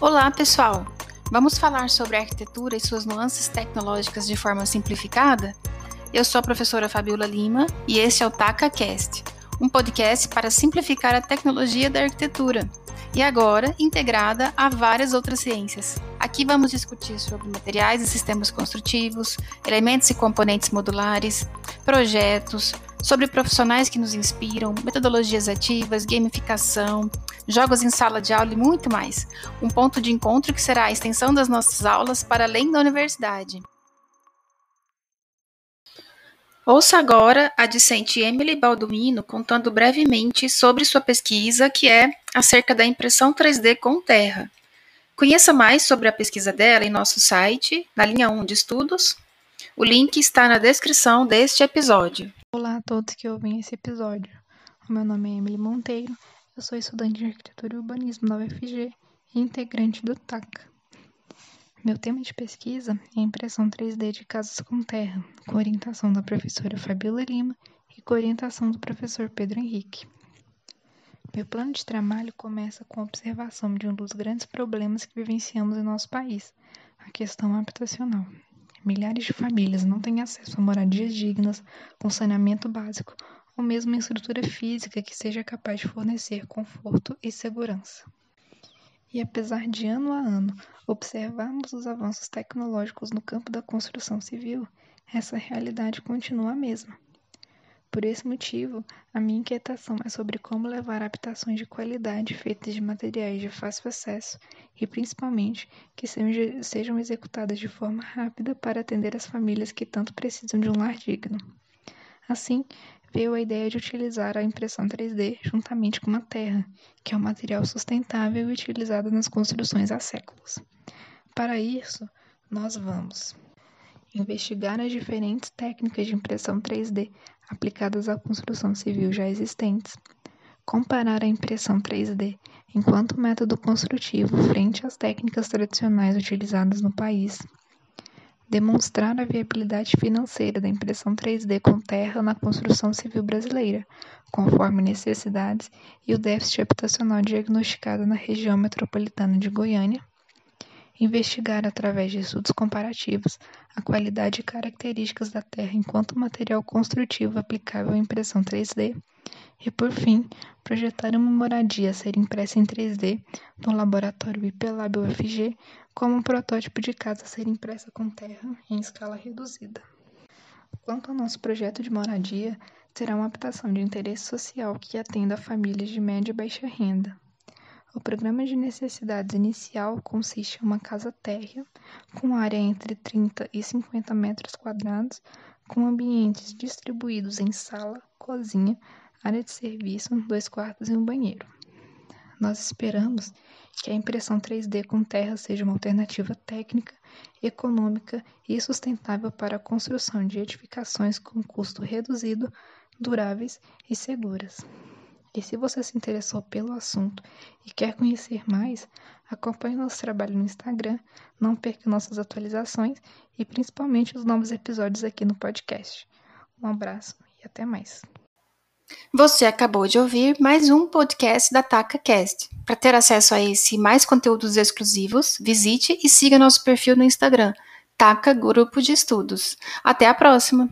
Olá, pessoal! Vamos falar sobre a arquitetura e suas nuances tecnológicas de forma simplificada? Eu sou a professora Fabiola Lima e este é o TacaCast, um podcast para simplificar a tecnologia da arquitetura e agora integrada a várias outras ciências. Aqui vamos discutir sobre materiais e sistemas construtivos, elementos e componentes modulares, projetos, sobre profissionais que nos inspiram, metodologias ativas, gamificação, jogos em sala de aula e muito mais. Um ponto de encontro que será a extensão das nossas aulas para além da universidade. Ouça agora a discente Emily Balduino contando brevemente sobre sua pesquisa, que é acerca da impressão 3D com terra. Conheça mais sobre a pesquisa dela em nosso site, na linha 1 de estudos. O link está na descrição deste episódio. Olá a todos que ouvem esse episódio. O meu nome é Emily Monteiro eu sou estudante de arquitetura e urbanismo da UFG e integrante do TACA. Meu tema de pesquisa é a impressão 3D de casas com terra, com orientação da professora Fabiola Lima e com orientação do professor Pedro Henrique. Meu plano de trabalho começa com a observação de um dos grandes problemas que vivenciamos em nosso país, a questão habitacional. Milhares de famílias não têm acesso a moradias dignas, com saneamento básico ou mesmo estrutura física que seja capaz de fornecer conforto e segurança. E apesar de ano a ano observarmos os avanços tecnológicos no campo da construção civil, essa realidade continua a mesma. Por esse motivo, a minha inquietação é sobre como levar habitações de qualidade feitas de materiais de fácil acesso e, principalmente, que sejam executadas de forma rápida para atender as famílias que tanto precisam de um lar digno. Assim, veio a ideia de utilizar a impressão 3D juntamente com a terra, que é um material sustentável e utilizado nas construções há séculos. Para isso, nós vamos investigar as diferentes técnicas de impressão 3D aplicadas à construção civil já existentes, comparar a impressão 3D enquanto método construtivo frente às técnicas tradicionais utilizadas no país. Demonstrar a viabilidade financeira da impressão 3D com terra na construção civil brasileira, conforme necessidades e o déficit habitacional diagnosticado na região metropolitana de Goiânia, investigar através de estudos comparativos a qualidade e características da terra enquanto material construtivo aplicável à impressão 3D e, por fim, projetar uma moradia a ser impressa em 3D no laboratório IPLab UFG como um protótipo de casa a ser impressa com terra em escala reduzida. Quanto ao nosso projeto de moradia, será uma habitação de interesse social que atenda a famílias de média e baixa renda. O programa de necessidades inicial consiste em uma casa térrea, com área entre 30 e 50 metros quadrados, com ambientes distribuídos em sala, cozinha, área de serviço, dois quartos e um banheiro. Nós esperamos que a impressão 3D com terra seja uma alternativa técnica, econômica e sustentável para a construção de edificações com custo reduzido, duráveis e seguras. E se você se interessou pelo assunto e quer conhecer mais, acompanhe nosso trabalho no Instagram, não perca nossas atualizações e principalmente os novos episódios aqui no podcast. Um abraço e até mais. Você acabou de ouvir mais um podcast da TacaCast. Para ter acesso a esse e mais conteúdos exclusivos, visite e siga nosso perfil no Instagram, Taca Grupo de Estudos. Até a próxima!